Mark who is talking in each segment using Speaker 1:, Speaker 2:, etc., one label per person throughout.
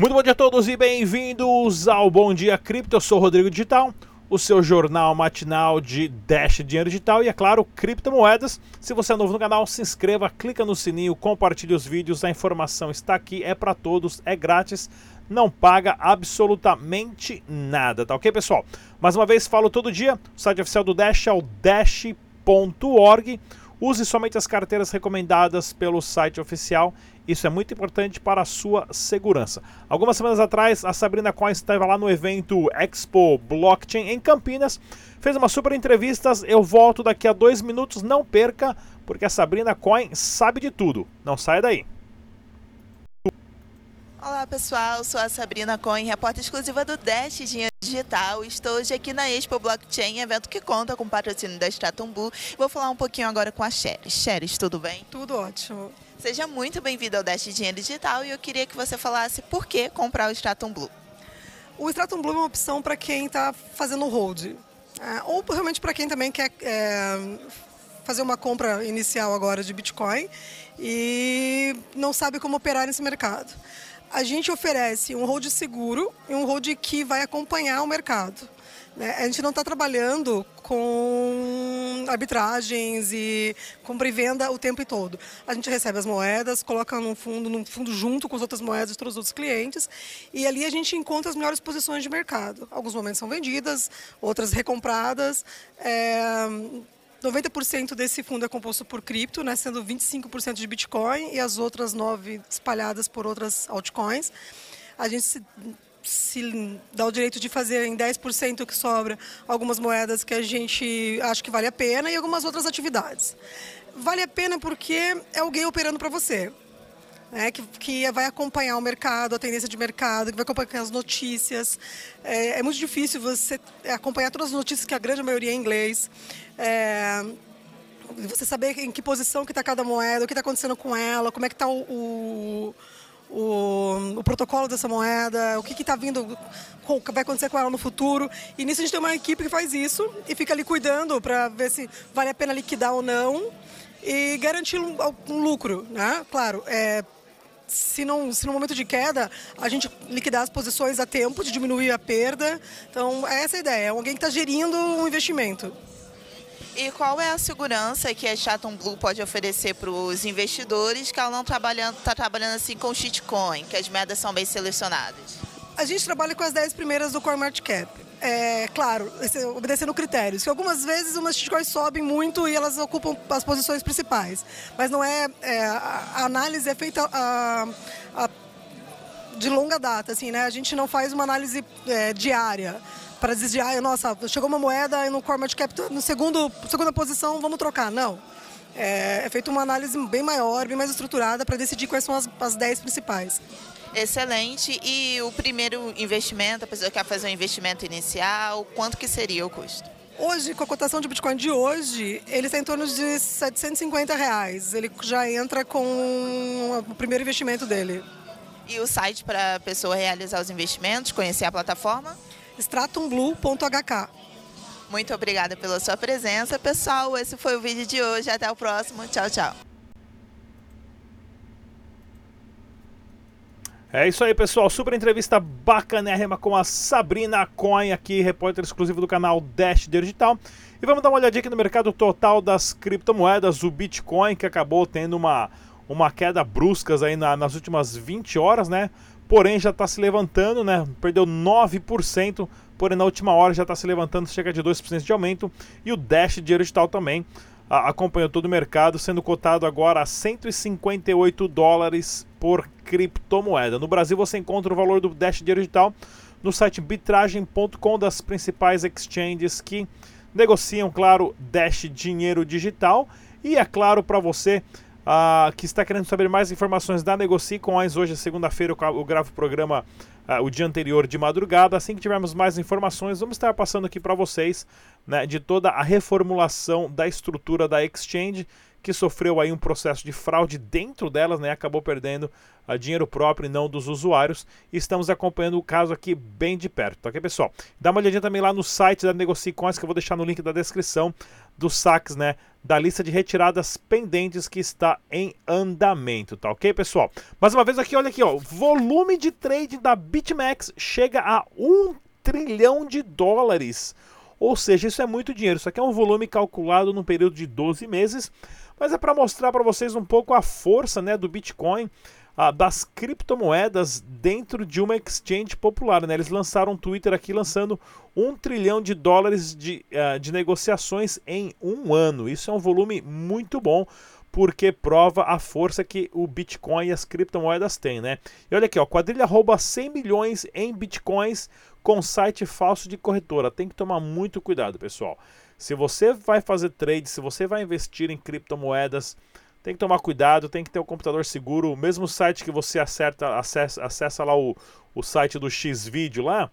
Speaker 1: Muito bom dia a todos e bem-vindos ao Bom Dia Cripto. Eu sou o Rodrigo Digital, o seu jornal matinal de Dash Dinheiro Digital e, é claro, criptomoedas. Se você é novo no canal, se inscreva, clica no sininho, compartilhe os vídeos. A informação está aqui, é para todos, é grátis, não paga absolutamente nada, tá ok, pessoal? Mais uma vez, falo todo dia, o site oficial do Dash é o dash.org. Use somente as carteiras recomendadas pelo site oficial. Isso é muito importante para a sua segurança. Algumas semanas atrás, a Sabrina Coin estava lá no evento Expo Blockchain em Campinas. Fez uma super entrevista. Eu volto daqui a dois minutos. Não perca, porque a Sabrina Coin sabe de tudo. Não saia daí.
Speaker 2: Olá pessoal, sou a Sabrina Cohen, repórter exclusiva do Dash Dinheiro Digital. Estou hoje aqui na Expo Blockchain, evento que conta com o patrocínio da Stratum Blue. Vou falar um pouquinho agora com a Sheris. Sheris, tudo bem?
Speaker 3: Tudo ótimo.
Speaker 2: Seja muito bem-vindo ao Dash Dinheiro Digital e eu queria que você falasse por que comprar o Stratum Blue.
Speaker 3: O Stratum Blue é uma opção para quem está fazendo hold, é, ou realmente para quem também quer é, fazer uma compra inicial agora de Bitcoin e não sabe como operar nesse mercado a gente oferece um hold seguro e um hold que vai acompanhar o mercado. Né? A gente não está trabalhando com arbitragens e compra e venda o tempo todo. A gente recebe as moedas, coloca num fundo, num fundo junto com as outras moedas de todos os outros clientes e ali a gente encontra as melhores posições de mercado. Alguns momentos são vendidas, outras recompradas. É 90% desse fundo é composto por cripto, né, sendo 25% de Bitcoin e as outras 9 espalhadas por outras altcoins. A gente se, se dá o direito de fazer em 10% que sobra algumas moedas que a gente acha que vale a pena e algumas outras atividades. Vale a pena porque é alguém operando para você. Né, que, que, vai acompanhar o mercado, a tendência de mercado, que vai acompanhar as notícias. É, é muito difícil você acompanhar todas as notícias, que a grande maioria é em inglês. É, você saber em que posição que está cada moeda, o que está acontecendo com ela, como é que está o, o, o, o, protocolo dessa moeda, o que está vindo, o que vai acontecer com ela no futuro. E nisso a gente tem uma equipe que faz isso e fica ali cuidando para ver se vale a pena liquidar ou não e garantir um, um lucro, né? Claro, é, se, não, se no momento de queda a gente liquidar as posições a tempo de diminuir a perda. Então, é essa a ideia, é alguém que está gerindo um investimento.
Speaker 2: E qual é a segurança que a Chatham Blue pode oferecer para os investidores que ela não está trabalhando, tá trabalhando assim com shitcoin, que as moedas são bem selecionadas?
Speaker 3: A gente trabalha com as 10 primeiras do Core Market Cap. É, claro, obedecendo critérios. Que algumas vezes umas shitcoins sobem muito e elas ocupam as posições principais. Mas não é. é a análise é feita a, a, de longa data, assim, né? A gente não faz uma análise é, diária para dizer, ah, nossa, chegou uma moeda e no core market cap, no segundo, segunda posição, vamos trocar. Não. É, é feita uma análise bem maior, bem mais estruturada para decidir quais são as, as 10 principais.
Speaker 2: Excelente. E o primeiro investimento, a pessoa quer fazer um investimento inicial, quanto que seria o custo?
Speaker 3: Hoje, com a cotação de Bitcoin de hoje, ele está em torno de 750 reais. Ele já entra com o primeiro investimento dele.
Speaker 2: E o site para a pessoa realizar os investimentos, conhecer a plataforma?
Speaker 3: stratumblue.hk.
Speaker 2: Muito obrigada pela sua presença, pessoal. Esse foi o vídeo de hoje. Até o próximo. Tchau, tchau.
Speaker 1: É isso aí, pessoal. Super entrevista bacanérrima com a Sabrina Coin, aqui, repórter exclusivo do canal Dash Digital. E vamos dar uma olhadinha aqui no mercado total das criptomoedas, o Bitcoin, que acabou tendo uma, uma queda bruscas aí na, nas últimas 20 horas, né? Porém já está se levantando, né? Perdeu 9%, porém na última hora já está se levantando cerca de 2% de aumento. E o Dash Dinheiro Digital também a, acompanhou todo o mercado, sendo cotado agora a 158 dólares por criptomoeda. No Brasil você encontra o valor do Dash Dinheiro Digital no site bitragem.com das principais exchanges que negociam, claro, Dash Dinheiro Digital. E é claro para você uh, que está querendo saber mais informações da Negocie Coins, hoje, segunda-feira, eu gravo o programa uh, o dia anterior de madrugada. Assim que tivermos mais informações, vamos estar passando aqui para vocês né, de toda a reformulação da estrutura da Exchange, que sofreu aí um processo de fraude dentro delas, né? Acabou perdendo uh, dinheiro próprio e não dos usuários. Estamos acompanhando o caso aqui bem de perto, ok, pessoal? Dá uma olhadinha também lá no site da Negocicoins, que eu vou deixar no link da descrição dos saques, né? Da lista de retiradas pendentes que está em andamento, tá ok, pessoal? Mais uma vez aqui, olha aqui, ó. Volume de trade da BitMEX chega a um trilhão de dólares. Ou seja, isso é muito dinheiro. Isso aqui é um volume calculado num período de 12 meses, mas é para mostrar para vocês um pouco a força né, do Bitcoin, das criptomoedas dentro de uma exchange popular. Né? Eles lançaram um Twitter aqui lançando um trilhão de dólares de, uh, de negociações em um ano. Isso é um volume muito bom porque prova a força que o Bitcoin e as criptomoedas têm, né? E olha aqui, ó, quadrilha rouba 100 milhões em Bitcoins com site falso de corretora. Tem que tomar muito cuidado, pessoal. Se você vai fazer trade, se você vai investir em criptomoedas, tem que tomar cuidado, tem que ter um computador seguro. O mesmo site que você acerta, acessa, acessa lá o, o site do Xvideo lá,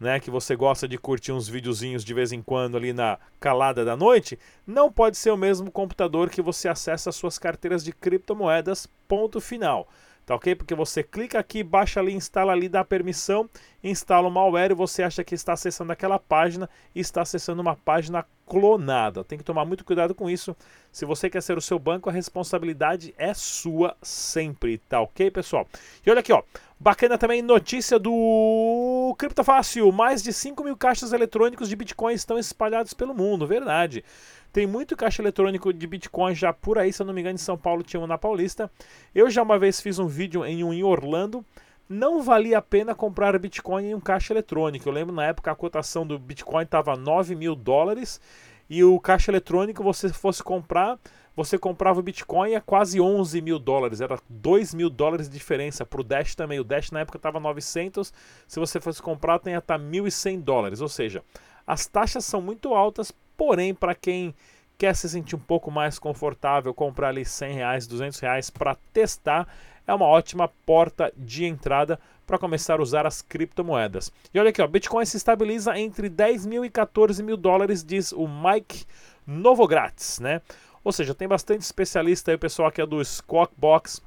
Speaker 1: né, que você gosta de curtir uns videozinhos de vez em quando ali na calada da noite, não pode ser o mesmo computador que você acessa as suas carteiras de criptomoedas, ponto final. Tá ok? Porque você clica aqui, baixa ali, instala ali, dá permissão, instala o malware e você acha que está acessando aquela página e está acessando uma página clonada. Tem que tomar muito cuidado com isso. Se você quer ser o seu banco, a responsabilidade é sua sempre, tá ok, pessoal? E olha aqui, ó. Bacana também notícia do Criptofácil. Mais de 5 mil caixas eletrônicos de Bitcoin estão espalhados pelo mundo, verdade. Tem muito caixa eletrônico de Bitcoin já por aí, se eu não me engano, em São Paulo tinha um na Paulista. Eu já uma vez fiz um vídeo em um em Orlando. Não valia a pena comprar Bitcoin em um caixa eletrônico. Eu lembro na época a cotação do Bitcoin estava 9 mil dólares e o caixa eletrônico, você fosse comprar, você comprava o Bitcoin a quase 11 mil dólares. Era 2 mil dólares de diferença para o Dash também. O Dash na época estava 900. Se você fosse comprar, tem até 1.100 dólares. Ou seja, as taxas são muito altas Porém, para quem quer se sentir um pouco mais confortável, comprar ali 100 reais, 200 reais para testar, é uma ótima porta de entrada para começar a usar as criptomoedas. E olha aqui, ó, Bitcoin se estabiliza entre 10 mil e 14 mil dólares, diz o Mike Novogratz, né? Ou seja, tem bastante especialista aí, o pessoal que é do Squawkbox,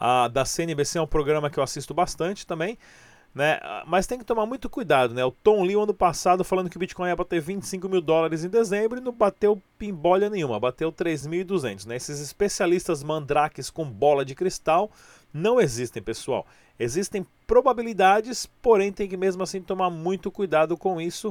Speaker 1: ah, da CNBC é um programa que eu assisto bastante também. Né? Mas tem que tomar muito cuidado, né? O Tom Lee, ano passado, falando que o Bitcoin ia bater 25 mil dólares em dezembro e não bateu pimbolha nenhuma, bateu 3.200, né? Esses especialistas mandrakes com bola de cristal não existem, pessoal. Existem probabilidades, porém tem que mesmo assim tomar muito cuidado com isso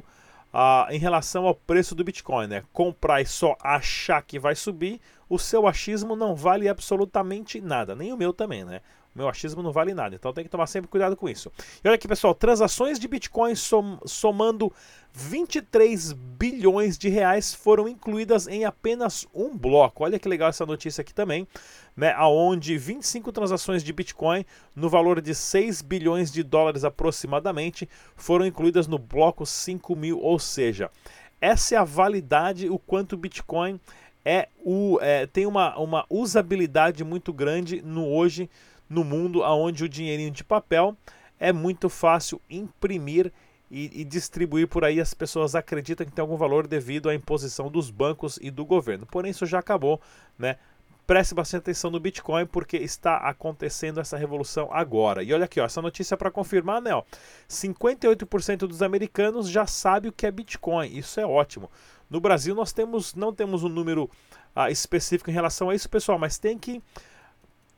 Speaker 1: uh, em relação ao preço do Bitcoin, né? Comprar e só achar que vai subir, o seu achismo não vale absolutamente nada, nem o meu também, né? Meu achismo não vale nada. Então tem que tomar sempre cuidado com isso. E olha aqui, pessoal, transações de Bitcoin som, somando 23 bilhões de reais foram incluídas em apenas um bloco. Olha que legal essa notícia aqui também, né? Aonde 25 transações de Bitcoin no valor de 6 bilhões de dólares aproximadamente foram incluídas no bloco 5 mil, ou seja, essa é a validade, o quanto Bitcoin é o, é, tem uma, uma usabilidade muito grande no hoje no mundo onde o dinheirinho de papel é muito fácil imprimir e, e, distribuir por aí. As pessoas acreditam que tem algum valor devido à imposição dos bancos e do governo. Porém, isso já acabou, né? Preste bastante atenção no Bitcoin porque está acontecendo essa revolução agora. E olha aqui, ó, essa notícia para confirmar, né? Ó, 58% dos americanos já sabe o que é Bitcoin. Isso é ótimo. No Brasil nós temos não temos um número ah, específico em relação a isso, pessoal, mas tem que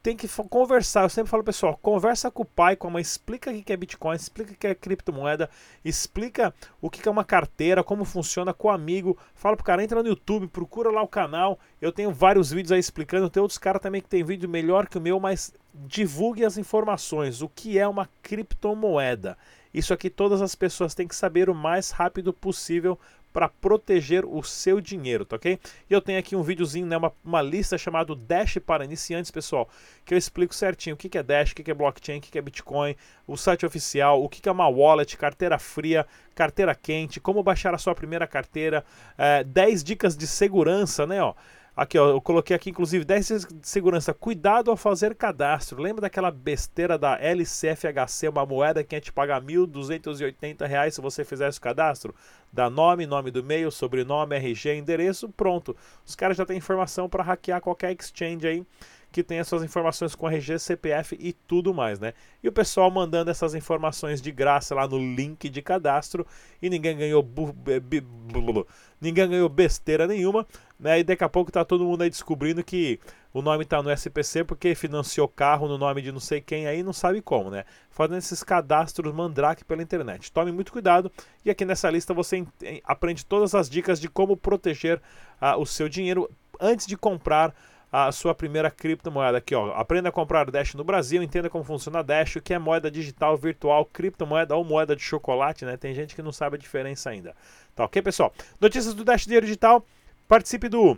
Speaker 1: tem que conversar. Eu sempre falo, pessoal, conversa com o pai, com a mãe, explica o que é Bitcoin, explica o que é criptomoeda, explica o que é uma carteira, como funciona com o amigo. Fala pro cara, entra no YouTube, procura lá o canal. Eu tenho vários vídeos aí explicando. Tem outros caras também que tem vídeo melhor que o meu, mas divulgue as informações. O que é uma criptomoeda? Isso aqui todas as pessoas têm que saber o mais rápido possível para proteger o seu dinheiro, tá ok? E eu tenho aqui um videozinho, né, uma, uma lista chamada Dash para iniciantes, pessoal, que eu explico certinho o que, que é Dash, o que, que é blockchain, o que, que é Bitcoin, o site oficial, o que, que é uma wallet, carteira fria, carteira quente, como baixar a sua primeira carteira, é, 10 dicas de segurança, né, ó. Aqui, ó, eu coloquei aqui, inclusive, 10 de segurança. Cuidado ao fazer cadastro. Lembra daquela besteira da LCFHC, uma moeda que ia te pagar R$ 1.280 se você fizesse o cadastro? Dá nome, nome do e-mail, sobrenome, RG, endereço, pronto. Os caras já têm informação para hackear qualquer exchange aí que tem as suas informações com RG, CPF e tudo mais, né? E o pessoal mandando essas informações de graça lá no link de cadastro e ninguém ganhou ninguém ganhou besteira nenhuma, né? E daqui a pouco tá todo mundo aí descobrindo que o nome tá no SPC porque financiou carro no nome de não sei quem aí, não sabe como, né? Fazendo esses cadastros mandrake pela internet. Tome muito cuidado e aqui nessa lista você aprende todas as dicas de como proteger uh, o seu dinheiro antes de comprar a sua primeira criptomoeda aqui, ó. Aprenda a comprar Dash no Brasil, entenda como funciona Dash, o que é moeda digital, virtual, criptomoeda ou moeda de chocolate, né? Tem gente que não sabe a diferença ainda. Tá ok, pessoal? Notícias do Dash Dinheiro Digital. Participe do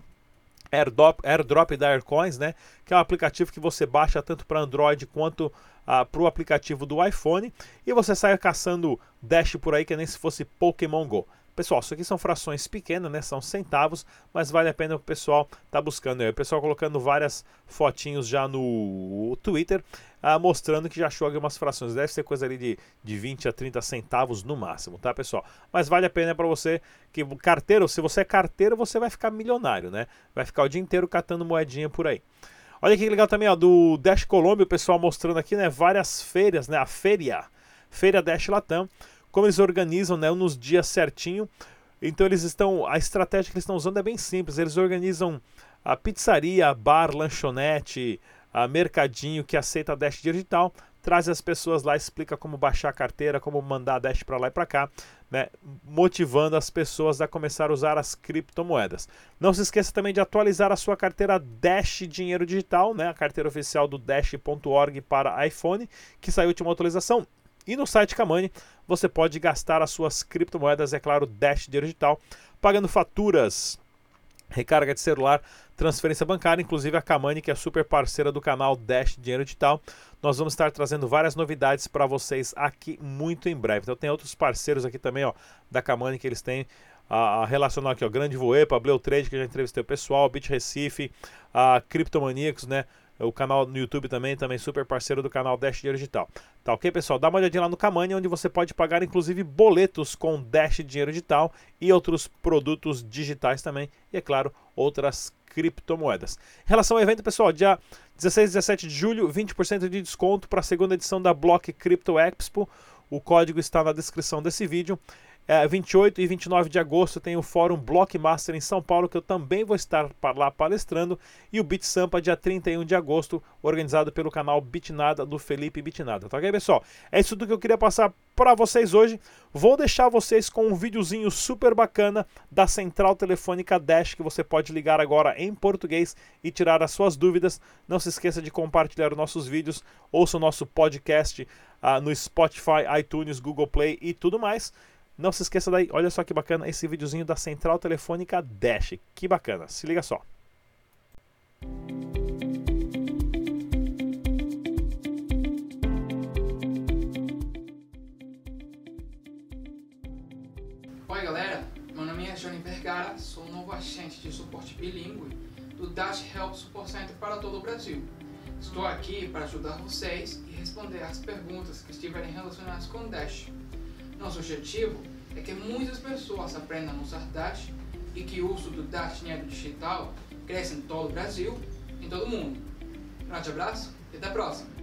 Speaker 1: airdrop, airdrop da Aircoins, né? Que é um aplicativo que você baixa tanto para Android quanto ah, para o aplicativo do iPhone e você sai caçando Dash por aí que nem se fosse Pokémon Go. Pessoal, isso aqui são frações pequenas, né? São centavos, mas vale a pena o pessoal tá buscando. O pessoal colocando várias fotinhos já no Twitter, ah, mostrando que já achou algumas frações. Deve ser coisa ali de, de 20 a 30 centavos no máximo, tá, pessoal? Mas vale a pena para você que carteiro, se você é carteiro, você vai ficar milionário, né? Vai ficar o dia inteiro catando moedinha por aí. Olha que legal também, ó, do Dash Colômbia, o pessoal mostrando aqui, né, várias feiras, né, a feira, Feira Dash Latam, como eles organizam né, nos dias certinho. Então eles estão. A estratégia que eles estão usando é bem simples. Eles organizam a pizzaria, bar, lanchonete, a mercadinho que aceita Dash digital, traz as pessoas lá, explica como baixar a carteira, como mandar a Dash para lá e para cá, né, motivando as pessoas a começar a usar as criptomoedas. Não se esqueça também de atualizar a sua carteira Dash Dinheiro Digital, né, a carteira oficial do Dash.org para iPhone, que saiu a última atualização. E no site Kamani você pode gastar as suas criptomoedas, é claro, Dash Digital, pagando faturas, recarga de celular, transferência bancária, inclusive a Kamani, que é super parceira do canal Dash Dinheiro Digital. Nós vamos estar trazendo várias novidades para vocês aqui muito em breve. Então tem outros parceiros aqui também, ó, da Kamani que eles têm a, a relacionar aqui, ó, Grande Voepa, Bleu Trade, que já entrevistei o pessoal, Bit Recife, a Criptomaníacos, né? o canal no YouTube também, também super parceiro do canal Dash Dinheiro Digital. Tá ok, pessoal? Dá uma olhadinha lá no Kamani, onde você pode pagar inclusive boletos com Dash Dinheiro Digital e outros produtos digitais também. E, é claro, outras criptomoedas. Em relação ao evento, pessoal, dia 16 e 17 de julho, 20% de desconto para a segunda edição da Block Crypto Expo. O código está na descrição desse vídeo. É, 28 e 29 de agosto tem o Fórum Blockmaster em São Paulo, que eu também vou estar lá palestrando, e o Bit Sampa, dia 31 de agosto, organizado pelo canal Bitnada do Felipe Bitnada. Tá ok, pessoal? É isso tudo que eu queria passar para vocês hoje. Vou deixar vocês com um videozinho super bacana da Central Telefônica Dash, que você pode ligar agora em português e tirar as suas dúvidas. Não se esqueça de compartilhar os nossos vídeos, ouça o nosso podcast uh, no Spotify, iTunes, Google Play e tudo mais. Não se esqueça daí, olha só que bacana esse videozinho da Central Telefônica Dash. Que bacana, se liga só.
Speaker 4: Oi galera, meu nome é Johnny Vergara, sou o novo agente de suporte bilíngue do Dash Help Support Center para todo o Brasil. Estou aqui para ajudar vocês e responder as perguntas que estiverem relacionadas com Dash. Nosso objetivo é que muitas pessoas aprendam a usar Dash e que o uso do Dash dinheiro digital cresça em todo o Brasil, em todo o mundo. Um grande abraço e até a próxima!